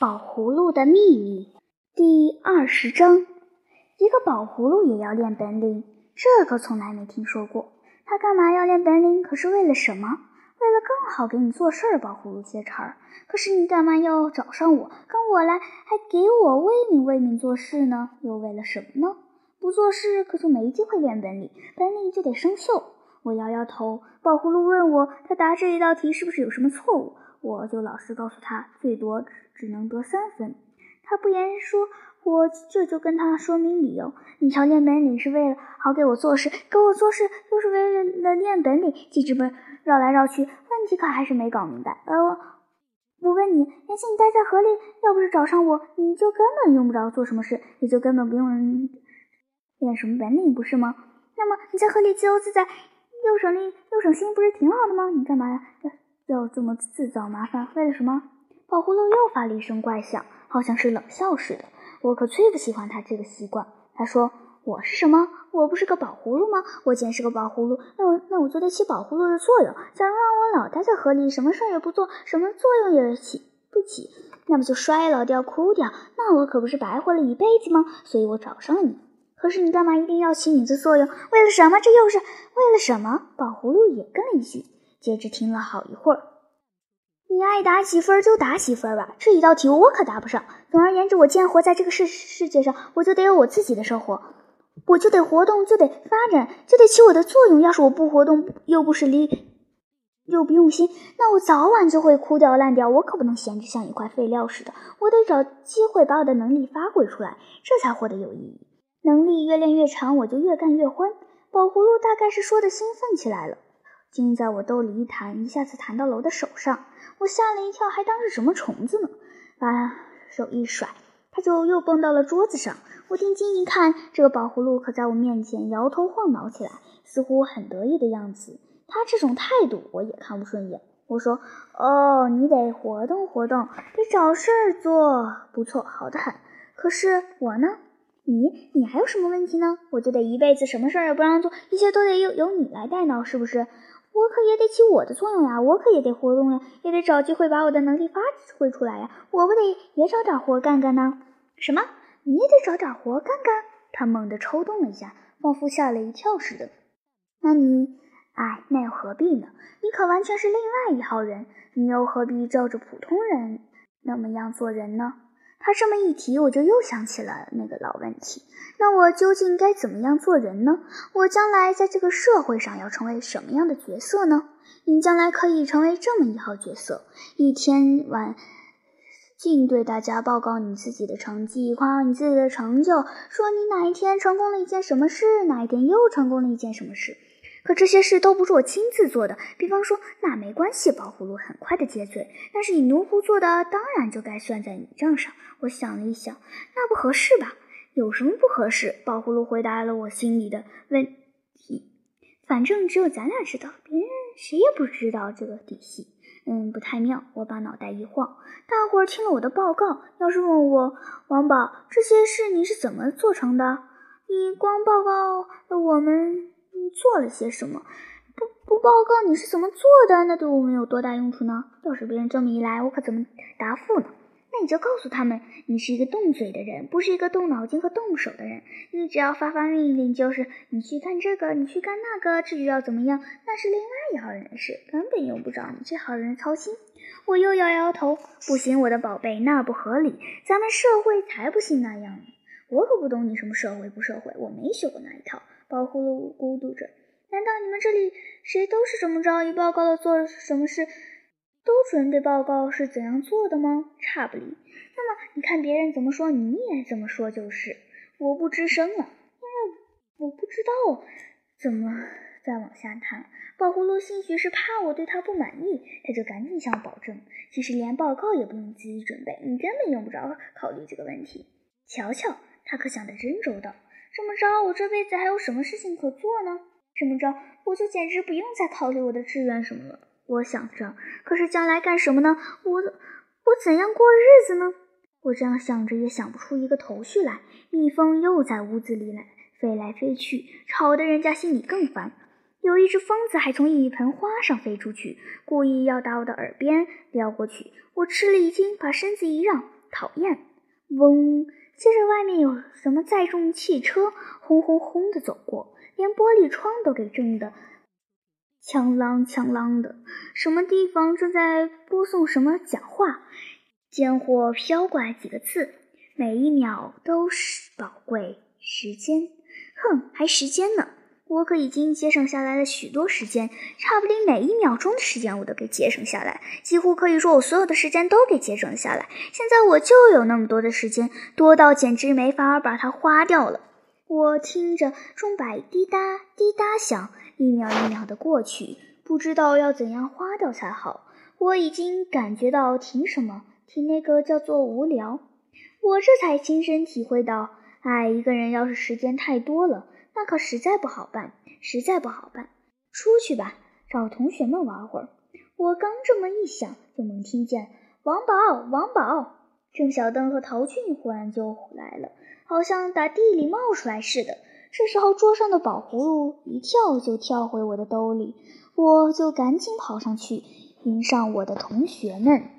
宝葫芦的秘密第二十章：一个宝葫芦也要练本领，这可从来没听说过。他干嘛要练本领？可是为了什么？为了更好给你做事儿。宝葫芦接茬儿。可是你干嘛要找上我，跟我来，还给我为民为民做事呢？又为了什么呢？不做事可就没机会练本领，本领就得生锈。我摇摇头。宝葫芦问我，他答这一道题是不是有什么错误？我就老实告诉他，最多只能得三分。他不言说，我这就跟他说明理由。你瞧，练本领是为了好给我做事，给我做事又是为了练本领，记这么绕来绕去，问题可还是没搞明白。呃，我问你，原先你待在河里，要不是找上我，你就根本用不着做什么事，也就根本不用练什么本领，不是吗？那么你在河里自由自在，又省力又省心，不是挺好的吗？你干嘛呀？要这么自找麻烦，为了什么？宝葫芦又发了一声怪响，好像是冷笑似的。我可最不喜欢他这个习惯。他说：“我是什么？我不是个宝葫芦吗？我既然是个宝葫芦，那我那我就得起宝葫芦的作用。假如让我老待在河里，什么事儿也不做，什么作用也起不起，那不就衰老掉、枯掉？那我可不是白活了一辈子吗？所以我找上了你。可是你干嘛一定要起你的作用？为了什么？这又是为了什么？”宝葫芦也跟了一句。接着听了好一会儿，你爱打几分就打几分吧，这一道题我可答不上。总而言之，我既然活在这个世世界上，我就得有我自己的生活，我就得活动，就得发展，就得起我的作用。要是我不活动，又不是力，又不用心，那我早晚就会枯掉烂掉。我可不能闲着像一块废料似的，我得找机会把我的能力发挥出来，这才活得有意义。能力越练越长，我就越干越欢。宝葫芦大概是说的兴奋起来了。竟在我兜里一弹，一下子弹到了我的手上，我吓了一跳，还当是什么虫子呢？把手一甩，它就又蹦到了桌子上。我定睛一看，这个宝葫芦可在我面前摇头晃脑起来，似乎很得意的样子。他这种态度我也看不顺眼。我说：“哦，你得活动活动，得找事儿做，不错，好的很。可是我呢？你，你还有什么问题呢？我就得一辈子什么事儿也不让做，一切都得由由你来代劳，是不是？”我可也得起我的作用呀，我可也得活动呀，也得找机会把我的能力发挥出来呀，我不得也找点活干干呢？什么？你也得找点活干干？他猛地抽动了一下，仿佛吓了一跳似的。那你，哎，那又何必呢？你可完全是另外一号人，你又何必照着普通人那么样做人呢？他这么一提，我就又想起了那个老问题：那我究竟该怎么样做人呢？我将来在这个社会上要成为什么样的角色呢？你将来可以成为这么一号角色：一天晚尽对大家报告你自己的成绩，夸耀你自己的成就，说你哪一天成功了一件什么事，哪一天又成功了一件什么事。可这些事都不是我亲自做的，比方说，那没关系。宝葫芦很快的接嘴，但是你奴仆做的，当然就该算在你账上。我想了一想，那不合适吧？有什么不合适？宝葫芦回答了我心里的问题。反正只有咱俩知道，别人谁也不知道这个底细。嗯，不太妙。我把脑袋一晃，大伙儿听了我的报告，要是问我王宝这些事你是怎么做成的？你光报告了我们。做了些什么？不不报告你是怎么做的，那对我们有多大用处呢？要是别人这么一来，我可怎么答复呢？那你就告诉他们，你是一个动嘴的人，不是一个动脑筋和动手的人。你只要发发命令，就是你去干这个，你去干那个，至于要怎么样，那是另外一号人的事，根本用不着你这号人操心。我又摇摇头，不行，我的宝贝，那不合理。咱们社会才不信那样呢。我可不懂你什么社会不社会，我没学过那一套。宝葫芦咕嘟着：“难道你们这里谁都是这么着？一报告了做什么事，都准备报告是怎样做的吗？差不离。那么你看别人怎么说，你也怎么说就是。我不吱声了，因为我不知道怎么再往下谈。宝葫芦兴许是怕我对他不满意，他就赶紧向我保证：其实连报告也不用自己准备，你根本用不着考虑这个问题。瞧瞧，他可想得真周到。”这么着，我这辈子还有什么事情可做呢？这么着，我就简直不用再考虑我的志愿什么了。我想着，可是将来干什么呢？我我怎样过日子呢？我这样想着，也想不出一个头绪来。蜜蜂又在屋子里来飞来飞去，吵得人家心里更烦。有一只疯子还从一盆花上飞出去，故意要打我的耳边撩过去。我吃了一惊，把身子一让。讨厌！嗡！接着外面有什么载重汽车轰轰轰的走过，连玻璃窗都给震得锵啷锵啷的。什么地方正在播送什么讲话？间或飘过来几个字，每一秒都是宝贵时间。哼，还时间呢！我可已经节省下来了许多时间，差不多每一秒钟的时间我都给节省下来，几乎可以说我所有的时间都给节省下来。现在我就有那么多的时间，多到简直没法把它花掉了。我听着钟摆滴答滴答响，一秒一秒的过去，不知道要怎样花掉才好。我已经感觉到停什么，停那个叫做无聊。我这才亲身体会到，哎，一个人要是时间太多了。那可实在不好办，实在不好办。出去吧，找同学们玩会儿。我刚这么一想，就猛听见王宝、王宝、郑小灯和陶俊忽然就来了，好像打地里冒出来似的。这时候，桌上的宝葫芦一跳就跳回我的兜里，我就赶紧跑上去迎上我的同学们。